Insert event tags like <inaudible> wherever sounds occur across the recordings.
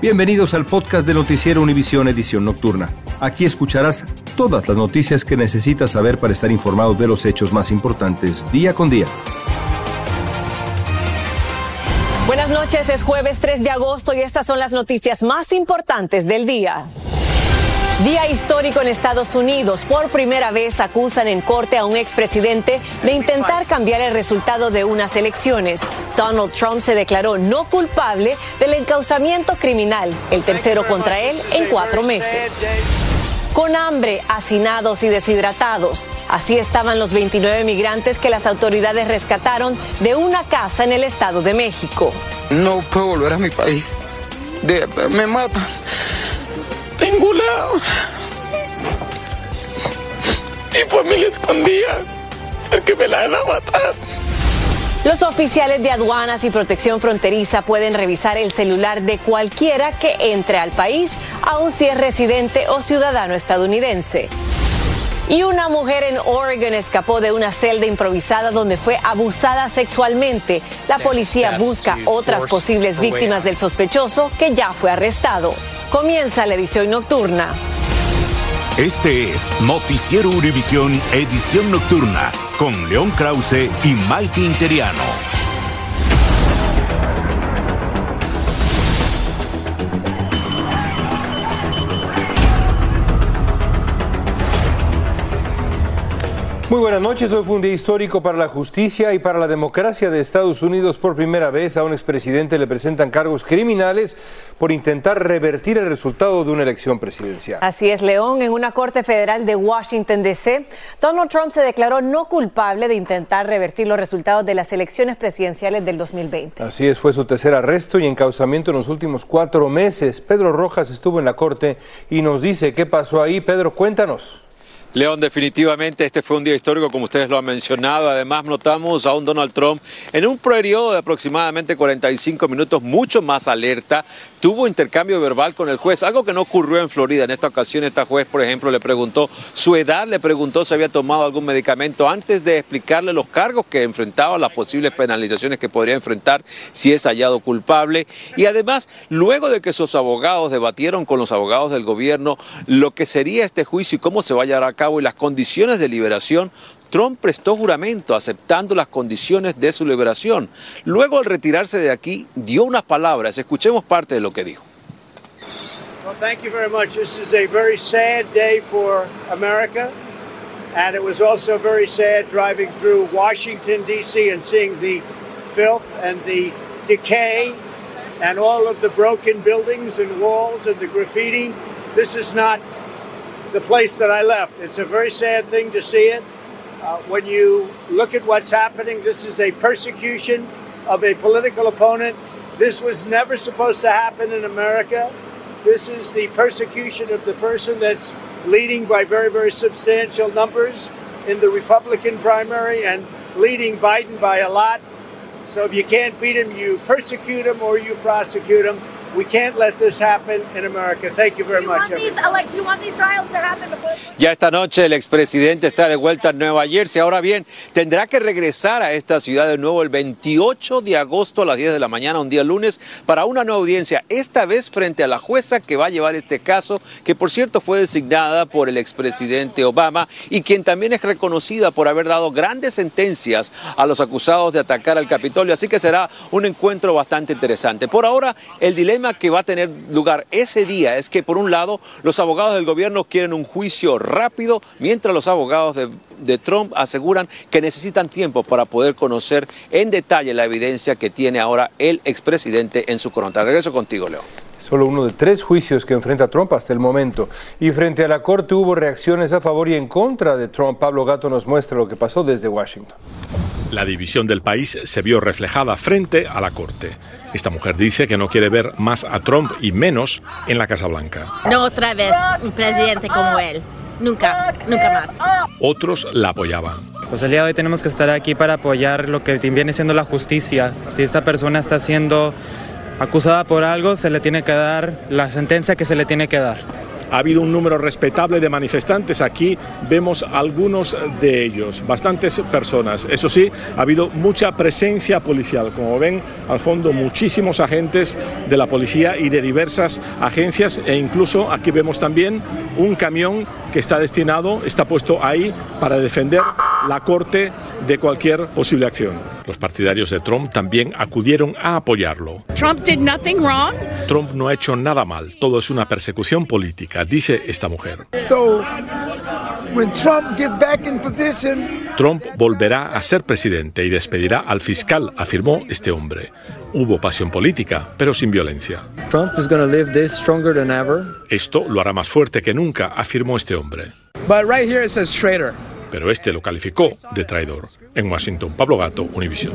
Bienvenidos al podcast de Noticiero Univisión Edición Nocturna. Aquí escucharás todas las noticias que necesitas saber para estar informado de los hechos más importantes día con día. Buenas noches, es jueves 3 de agosto y estas son las noticias más importantes del día. Día histórico en Estados Unidos. Por primera vez acusan en corte a un expresidente de intentar cambiar el resultado de unas elecciones. Donald Trump se declaró no culpable del encauzamiento criminal, el tercero contra él en cuatro meses. Con hambre, hacinados y deshidratados. Así estaban los 29 migrantes que las autoridades rescataron de una casa en el Estado de México. No puedo volver a mi país. Me matan. Tengo lado. Mi familia escondía. que me la van a matar. Los oficiales de aduanas y protección fronteriza pueden revisar el celular de cualquiera que entre al país, aun si es residente o ciudadano estadounidense. Y una mujer en Oregon escapó de una celda improvisada donde fue abusada sexualmente. La policía busca otras posibles víctimas del sospechoso que ya fue arrestado. Comienza la edición nocturna. Este es Noticiero Univisión Edición Nocturna con León Krause y Mike Interiano. Muy buenas noches. Hoy fue un día histórico para la justicia y para la democracia de Estados Unidos. Por primera vez a un expresidente le presentan cargos criminales por intentar revertir el resultado de una elección presidencial. Así es, León. En una corte federal de Washington, D.C., Donald Trump se declaró no culpable de intentar revertir los resultados de las elecciones presidenciales del 2020. Así es, fue su tercer arresto y encauzamiento en los últimos cuatro meses. Pedro Rojas estuvo en la corte y nos dice qué pasó ahí. Pedro, cuéntanos. León, definitivamente este fue un día histórico, como ustedes lo han mencionado. Además, notamos a un Donald Trump en un periodo de aproximadamente 45 minutos, mucho más alerta. Tuvo intercambio verbal con el juez, algo que no ocurrió en Florida. En esta ocasión, esta juez, por ejemplo, le preguntó su edad, le preguntó si había tomado algún medicamento antes de explicarle los cargos que enfrentaba, las posibles penalizaciones que podría enfrentar si es hallado culpable. Y además, luego de que sus abogados debatieron con los abogados del gobierno lo que sería este juicio y cómo se va a llevar a cabo y las condiciones de liberación, Trump prestó juramento aceptando las condiciones de su liberación. Luego, al retirarse de aquí, dio unas palabras. Escuchemos parte de lo que dijo. Well, thank you very much. This is a very sad day for America. And it was also very sad driving through Washington, D.C., and seeing the filth and the decay and all of the broken buildings and walls and the graffiti. This is not the place that I left. It's a very sad thing to see it. Uh, when you look at what's happening, this is a persecution of a political opponent. This was never supposed to happen in America. This is the persecution of the person that's leading by very, very substantial numbers in the Republican primary and leading Biden by a lot. So if you can't beat him, you persecute him or you prosecute him. We can't let this happen in America. Thank you very much. Ya esta noche el expresidente está de vuelta en Nueva Jersey. Ahora bien, tendrá que regresar a esta ciudad de nuevo el 28 de agosto a las 10 de la mañana, un día lunes, para una nueva audiencia, esta vez frente a la jueza que va a llevar este caso, que por cierto fue designada por el expresidente Obama y quien también es reconocida por haber dado grandes sentencias a los acusados de atacar al Capitolio. Así que será un encuentro bastante interesante. Por ahora, el dilema que va a tener lugar ese día es que, por un lado, los abogados del gobierno quieren un juicio rápido, mientras los abogados de, Trump aseguran que necesitan tiempo para poder conocer en detalle la evidencia que tiene ahora el expresidente en su corona. Regreso contigo, Leo. Solo uno de tres juicios que enfrenta Trump hasta el momento. Y frente a la Corte hubo reacciones a favor y en contra de Trump. Pablo Gato nos muestra lo que pasó desde Washington. La división del país se vio reflejada frente a la Corte. Esta mujer dice que no quiere ver más a Trump y menos en la Casa Blanca. No otra vez un presidente como él. Nunca, nunca más. Otros la apoyaban. Pues el día de hoy tenemos que estar aquí para apoyar lo que viene siendo la justicia. Si esta persona está siendo acusada por algo, se le tiene que dar la sentencia que se le tiene que dar. Ha habido un número respetable de manifestantes. Aquí vemos algunos de ellos, bastantes personas. Eso sí, ha habido mucha presencia policial. Como ven, al fondo muchísimos agentes de la policía y de diversas agencias e incluso aquí vemos también un camión que está destinado, está puesto ahí para defender la corte de cualquier posible acción. Los partidarios de Trump también acudieron a apoyarlo. Trump did nothing wrong. Trump no ha hecho nada mal, todo es una persecución política, dice esta mujer. So, when Trump gets back in position, Trump volverá a ser presidente y despedirá al fiscal, afirmó este hombre. Hubo pasión política, pero sin violencia. Trump is going to live this stronger than ever. Esto lo hará más fuerte que nunca, afirmó este hombre. But right here it says traitor. Pero este lo calificó de traidor. En Washington, Pablo Gato, Univision.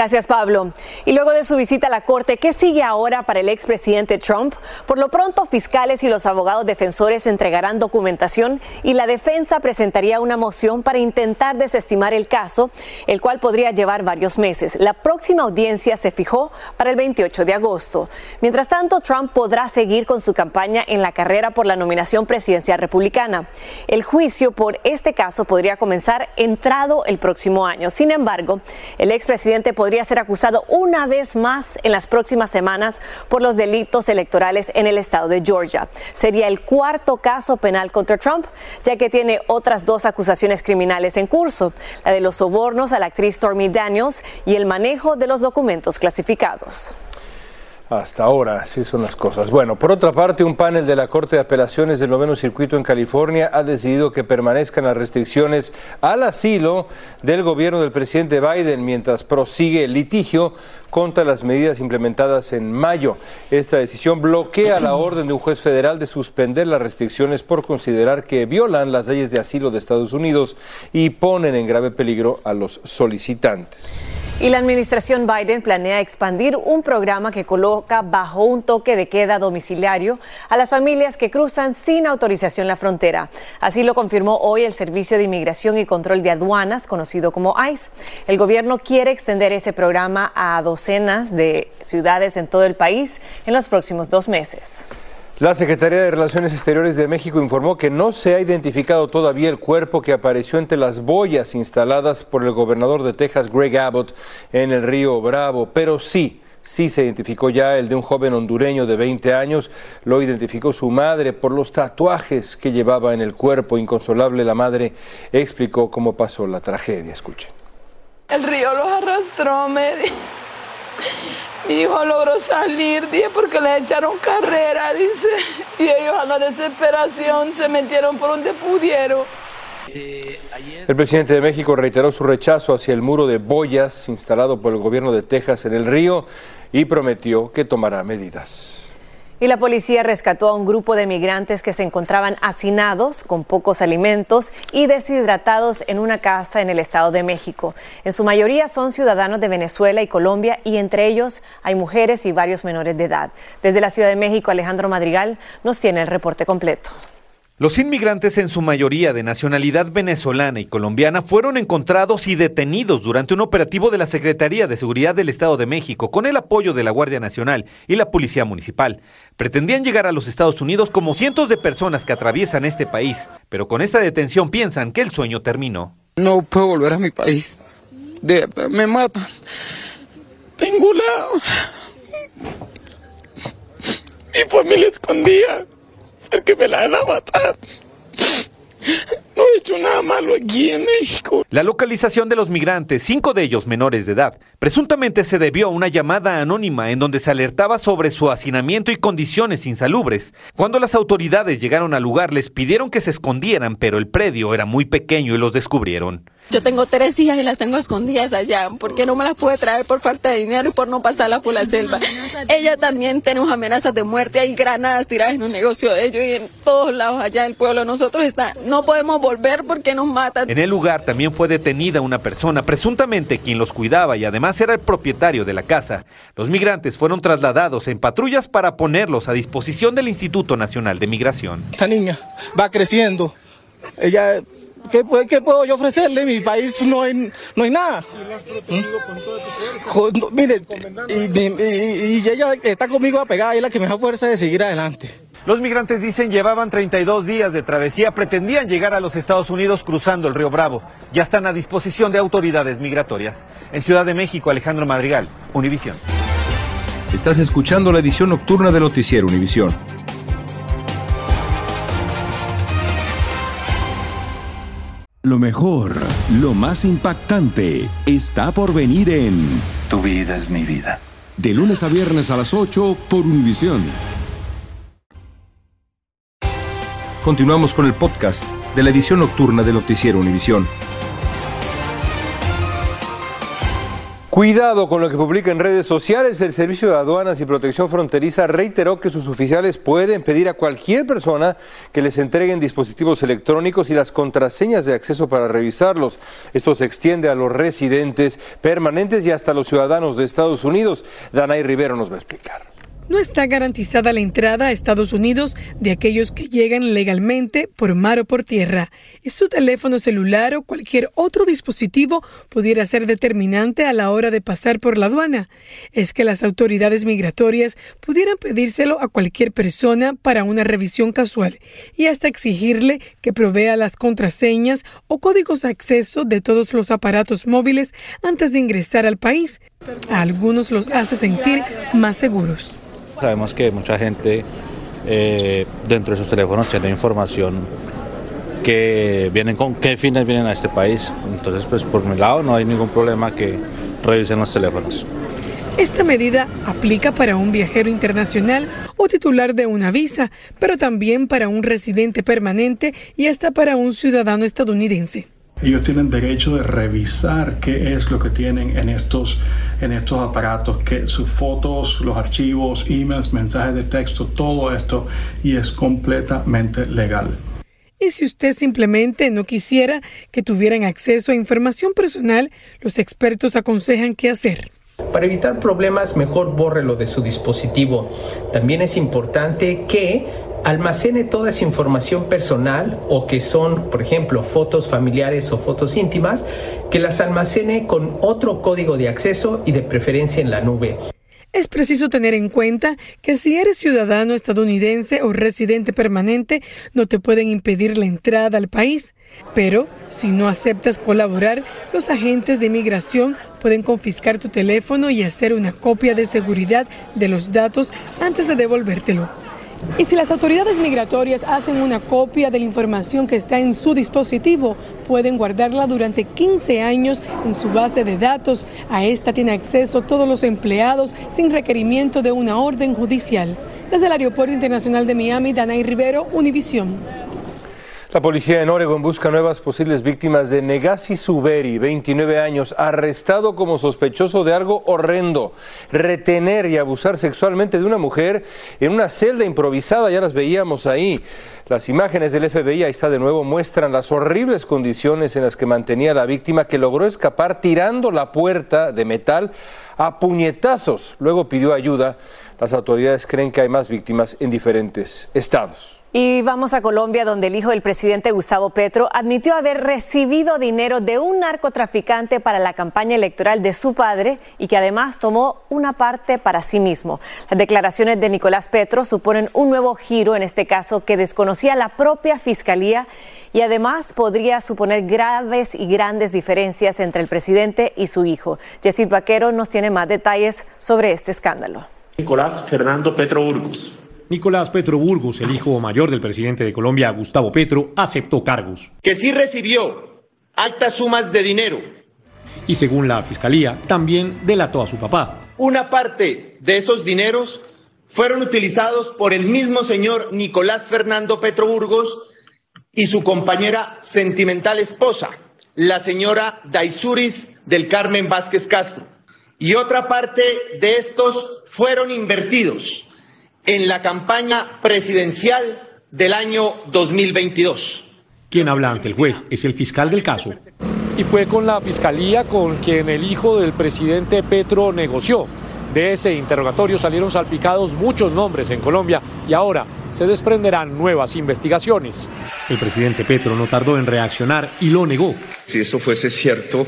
Gracias, Pablo. Y luego de su visita a la Corte, ¿qué sigue ahora para el expresidente Trump? Por lo pronto, fiscales y los abogados defensores entregarán documentación y la defensa presentaría una moción para intentar desestimar el caso, el cual podría llevar varios meses. La próxima audiencia se fijó para el 28 de agosto. Mientras tanto, Trump podrá seguir con su campaña en la carrera por la nominación presidencial republicana. El juicio por este caso podría comenzar entrado el próximo año. Sin embargo, el expresidente podría ser acusado una vez más en las próximas semanas por los delitos electorales en el estado de Georgia. Sería el cuarto caso penal contra Trump, ya que tiene otras dos acusaciones criminales en curso, la de los sobornos a la actriz Stormy Daniels y el manejo de los documentos clasificados. Hasta ahora, así son las cosas. Bueno, por otra parte, un panel de la Corte de Apelaciones del Noveno Circuito en California ha decidido que permanezcan las restricciones al asilo del gobierno del presidente Biden mientras prosigue el litigio contra las medidas implementadas en mayo. Esta decisión bloquea la orden de un juez federal de suspender las restricciones por considerar que violan las leyes de asilo de Estados Unidos y ponen en grave peligro a los solicitantes. Y la administración Biden planea expandir un programa que coloca bajo un toque de queda domiciliario a las familias que cruzan sin autorización la frontera. Así lo confirmó hoy el Servicio de Inmigración y Control de Aduanas, conocido como ICE. El gobierno quiere extender ese programa a docenas de ciudades en todo el país en los próximos dos meses. La Secretaría de Relaciones Exteriores de México informó que no se ha identificado todavía el cuerpo que apareció entre las boyas instaladas por el gobernador de Texas, Greg Abbott, en el río Bravo, pero sí. Sí se identificó ya el de un joven hondureño de 20 años, lo identificó su madre por los tatuajes que llevaba en el cuerpo. Inconsolable, la madre explicó cómo pasó la tragedia. Escuchen. El río los arrastró, me. Mi hijo logró salir, dije, porque le echaron carrera, dice. Y ellos a la desesperación se metieron por donde pudieron. El presidente de México reiteró su rechazo hacia el muro de boyas instalado por el gobierno de Texas en el río y prometió que tomará medidas. Y la policía rescató a un grupo de migrantes que se encontraban hacinados, con pocos alimentos y deshidratados en una casa en el Estado de México. En su mayoría son ciudadanos de Venezuela y Colombia y entre ellos hay mujeres y varios menores de edad. Desde la Ciudad de México, Alejandro Madrigal nos tiene el reporte completo. Los inmigrantes, en su mayoría de nacionalidad venezolana y colombiana, fueron encontrados y detenidos durante un operativo de la Secretaría de Seguridad del Estado de México con el apoyo de la Guardia Nacional y la Policía Municipal. Pretendían llegar a los Estados Unidos como cientos de personas que atraviesan este país, pero con esta detención piensan que el sueño terminó. No puedo volver a mi país. Me matan. Tengo la... Mi familia escondía que me la van a. No he hecho nada malo aquí en México. La localización de los migrantes, cinco de ellos menores de edad, presuntamente se debió a una llamada anónima en donde se alertaba sobre su hacinamiento y condiciones insalubres. Cuando las autoridades llegaron al lugar les pidieron que se escondieran, pero el predio era muy pequeño y los descubrieron. Yo tengo tres hijas y las tengo escondidas allá porque no me las pude traer por falta de dinero y por no pasarla por la selva. Ella también tenemos amenazas de muerte, hay granadas tiradas en un negocio de ellos y en todos lados allá el pueblo nosotros está. No podemos volver volver porque nos matan. En el lugar también fue detenida una persona, presuntamente quien los cuidaba y además era el propietario de la casa. Los migrantes fueron trasladados en patrullas para ponerlos a disposición del Instituto Nacional de Migración. Esta niña va creciendo. Ella ¿Qué, ¿Qué, puedo yo ofrecerle? En mi país no hay, no hay nada. ¿Mm? mire, y, y, ella está conmigo apegada y es la que me da fuerza de seguir adelante. Los migrantes dicen llevaban 32 días de travesía, pretendían llegar a los Estados Unidos cruzando el río Bravo. Ya están a disposición de autoridades migratorias. En Ciudad de México, Alejandro Madrigal, Univisión. Estás escuchando la edición nocturna de Noticiero Univisión. Lo mejor, lo más impactante, está por venir en Tu vida es mi vida. De lunes a viernes a las 8 por Univisión. Continuamos con el podcast de la edición nocturna de Noticiero Univisión. Cuidado con lo que publica en redes sociales. El Servicio de Aduanas y Protección Fronteriza reiteró que sus oficiales pueden pedir a cualquier persona que les entreguen dispositivos electrónicos y las contraseñas de acceso para revisarlos. Esto se extiende a los residentes permanentes y hasta los ciudadanos de Estados Unidos. Danay Rivero nos va a explicar. No está garantizada la entrada a Estados Unidos de aquellos que llegan legalmente por mar o por tierra. Y su teléfono celular o cualquier otro dispositivo pudiera ser determinante a la hora de pasar por la aduana. Es que las autoridades migratorias pudieran pedírselo a cualquier persona para una revisión casual y hasta exigirle que provea las contraseñas o códigos de acceso de todos los aparatos móviles antes de ingresar al país. A algunos los hace sentir más seguros. Sabemos que mucha gente eh, dentro de sus teléfonos tiene información que vienen con qué fines vienen a este país. Entonces, pues por mi lado no hay ningún problema que revisen los teléfonos. Esta medida aplica para un viajero internacional o titular de una visa, pero también para un residente permanente y hasta para un ciudadano estadounidense. Ellos tienen derecho de revisar qué es lo que tienen en estos, en estos aparatos, que sus fotos, los archivos, emails, mensajes de texto, todo esto, y es completamente legal. Y si usted simplemente no quisiera que tuvieran acceso a información personal, los expertos aconsejan qué hacer. Para evitar problemas, mejor bórrelo de su dispositivo. También es importante que almacene toda esa información personal o que son, por ejemplo, fotos familiares o fotos íntimas, que las almacene con otro código de acceso y de preferencia en la nube. Es preciso tener en cuenta que si eres ciudadano estadounidense o residente permanente, no te pueden impedir la entrada al país. Pero si no aceptas colaborar, los agentes de inmigración pueden confiscar tu teléfono y hacer una copia de seguridad de los datos antes de devolvértelo. Y si las autoridades migratorias hacen una copia de la información que está en su dispositivo, pueden guardarla durante 15 años en su base de datos. A esta tiene acceso todos los empleados sin requerimiento de una orden judicial. Desde el Aeropuerto Internacional de Miami, Danay Rivero, Univisión. La policía en Oregon busca nuevas posibles víctimas de Negasi Suberi, 29 años, arrestado como sospechoso de algo horrendo, retener y abusar sexualmente de una mujer en una celda improvisada, ya las veíamos ahí. Las imágenes del FBI, ahí está de nuevo, muestran las horribles condiciones en las que mantenía a la víctima que logró escapar tirando la puerta de metal a puñetazos. Luego pidió ayuda. Las autoridades creen que hay más víctimas en diferentes estados. Y vamos a Colombia, donde el hijo del presidente Gustavo Petro admitió haber recibido dinero de un narcotraficante para la campaña electoral de su padre y que además tomó una parte para sí mismo. Las declaraciones de Nicolás Petro suponen un nuevo giro en este caso que desconocía la propia fiscalía y además podría suponer graves y grandes diferencias entre el presidente y su hijo. Yesid Vaquero nos tiene más detalles sobre este escándalo. Nicolás Fernando Petro Burgos Nicolás Petro Burgos, el hijo mayor del presidente de Colombia, Gustavo Petro, aceptó cargos. Que sí recibió altas sumas de dinero. Y según la fiscalía, también delató a su papá. Una parte de esos dineros fueron utilizados por el mismo señor Nicolás Fernando Petro Burgos y su compañera sentimental esposa, la señora Daisuris del Carmen Vázquez Castro. Y otra parte de estos fueron invertidos en la campaña presidencial del año 2022. Quien habla ante el juez es el fiscal del caso. Y fue con la fiscalía con quien el hijo del presidente Petro negoció. De ese interrogatorio salieron salpicados muchos nombres en Colombia y ahora se desprenderán nuevas investigaciones. El presidente Petro no tardó en reaccionar y lo negó. Si eso fuese cierto,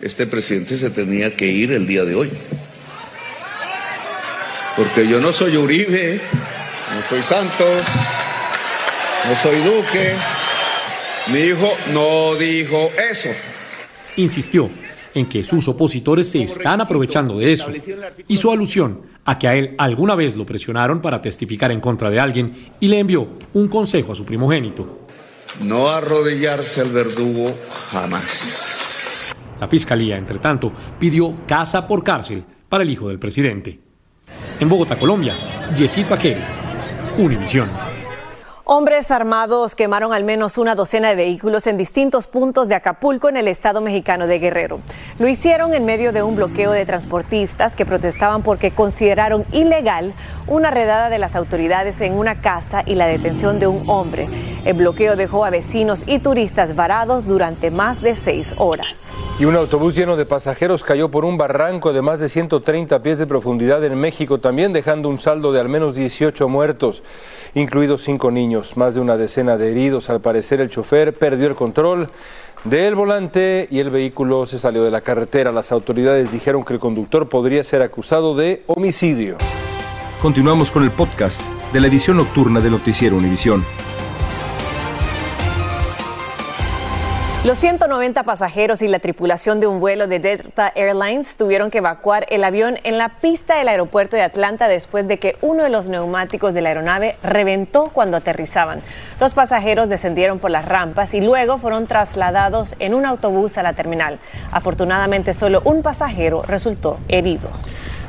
este presidente se tenía que ir el día de hoy. Porque yo no soy Uribe, no soy Santos, no soy Duque. Mi hijo no dijo eso. Insistió en que sus opositores se están aprovechando de eso. Hizo alusión a que a él alguna vez lo presionaron para testificar en contra de alguien y le envió un consejo a su primogénito. No arrodillarse al verdugo jamás. La fiscalía, entre tanto, pidió casa por cárcel para el hijo del presidente. En Bogotá, Colombia, Yesid Baqueri, Univisión. Hombres armados quemaron al menos una docena de vehículos en distintos puntos de Acapulco en el estado mexicano de Guerrero. Lo hicieron en medio de un bloqueo de transportistas que protestaban porque consideraron ilegal una redada de las autoridades en una casa y la detención de un hombre. El bloqueo dejó a vecinos y turistas varados durante más de seis horas. Y un autobús lleno de pasajeros cayó por un barranco de más de 130 pies de profundidad en México, también dejando un saldo de al menos 18 muertos, incluidos cinco niños más de una decena de heridos. Al parecer el chofer perdió el control del volante y el vehículo se salió de la carretera. Las autoridades dijeron que el conductor podría ser acusado de homicidio. Continuamos con el podcast de la edición nocturna de Noticiero Univisión. Los 190 pasajeros y la tripulación de un vuelo de Delta Airlines tuvieron que evacuar el avión en la pista del aeropuerto de Atlanta después de que uno de los neumáticos de la aeronave reventó cuando aterrizaban. Los pasajeros descendieron por las rampas y luego fueron trasladados en un autobús a la terminal. Afortunadamente solo un pasajero resultó herido.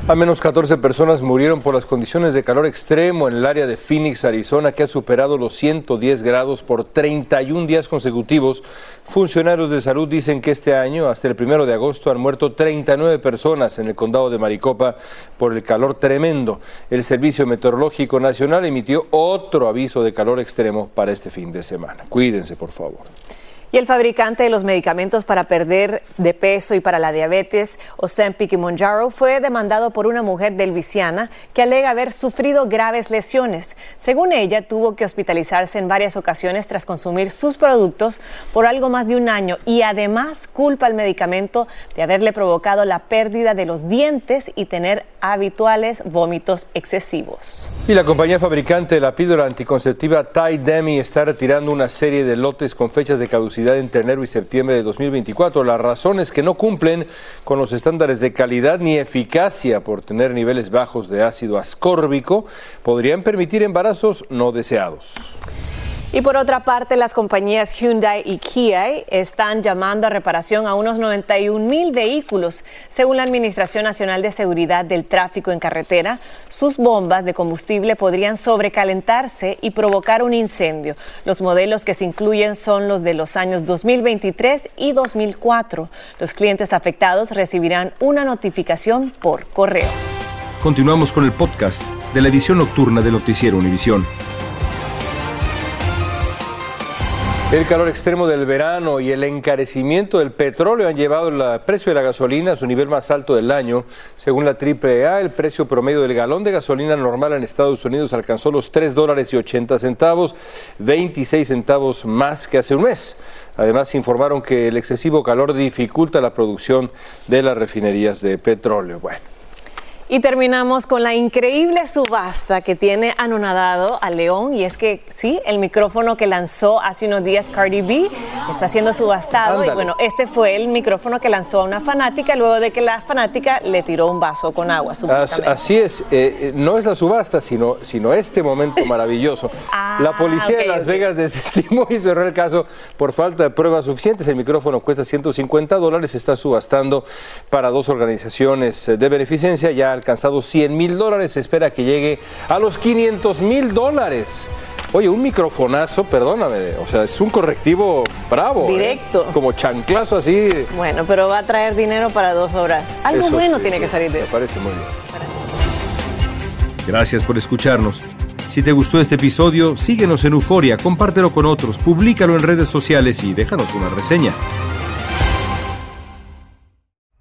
Al menos 14 personas murieron por las condiciones de calor extremo en el área de Phoenix, Arizona, que ha superado los 110 grados por 31 días consecutivos. Funcionarios de salud dicen que este año, hasta el primero de agosto, han muerto 39 personas en el condado de Maricopa por el calor tremendo. El Servicio Meteorológico Nacional emitió otro aviso de calor extremo para este fin de semana. Cuídense, por favor. Y el fabricante de los medicamentos para perder de peso y para la diabetes, Ozempic y Monjaro, fue demandado por una mujer de Luisiana que alega haber sufrido graves lesiones. Según ella, tuvo que hospitalizarse en varias ocasiones tras consumir sus productos por algo más de un año y además culpa al medicamento de haberle provocado la pérdida de los dientes y tener habituales vómitos excesivos. Y la compañía fabricante de la píldora anticonceptiva Tide Demi está retirando una serie de lotes con fechas de caducidad entre enero y septiembre de 2024. La razón es que no cumplen con los estándares de calidad ni eficacia por tener niveles bajos de ácido ascórbico. Podrían permitir embarazos no deseados. Y por otra parte, las compañías Hyundai y Kia están llamando a reparación a unos 91 mil vehículos. Según la Administración Nacional de Seguridad del Tráfico en Carretera, sus bombas de combustible podrían sobrecalentarse y provocar un incendio. Los modelos que se incluyen son los de los años 2023 y 2004. Los clientes afectados recibirán una notificación por correo. Continuamos con el podcast de la edición nocturna de Noticiero Univisión. El calor extremo del verano y el encarecimiento del petróleo han llevado el precio de la gasolina a su nivel más alto del año. Según la AAA, el precio promedio del galón de gasolina normal en Estados Unidos alcanzó los 3 dólares y 80 centavos, 26 centavos más que hace un mes. Además, informaron que el excesivo calor dificulta la producción de las refinerías de petróleo. Bueno. Y terminamos con la increíble subasta que tiene anonadado a León y es que sí, el micrófono que lanzó hace unos días Cardi B está siendo subastado Ándale. y bueno, este fue el micrófono que lanzó a una fanática luego de que la fanática le tiró un vaso con agua. Así es, eh, eh, no es la subasta, sino, sino este momento <laughs> maravilloso. la policía de Ah, Las. Vegas <laughs> desestimó y cerró el caso por falta de pruebas suficientes. El micrófono cuesta 150 dólares, está subastando para dos organizaciones eh, de beneficencia, ya alcanzado 100 mil dólares, se espera que llegue a los 500 mil dólares. Oye, un microfonazo, perdóname, o sea, es un correctivo bravo. ¿eh? Directo. Como chanclazo así. Bueno, pero va a traer dinero para dos horas. Algo Eso bueno sí, tiene sí, que salir de Me eso. parece muy bien. Gracias por escucharnos. Si te gustó este episodio, síguenos en Euforia, compártelo con otros, públicalo en redes sociales y déjanos una reseña.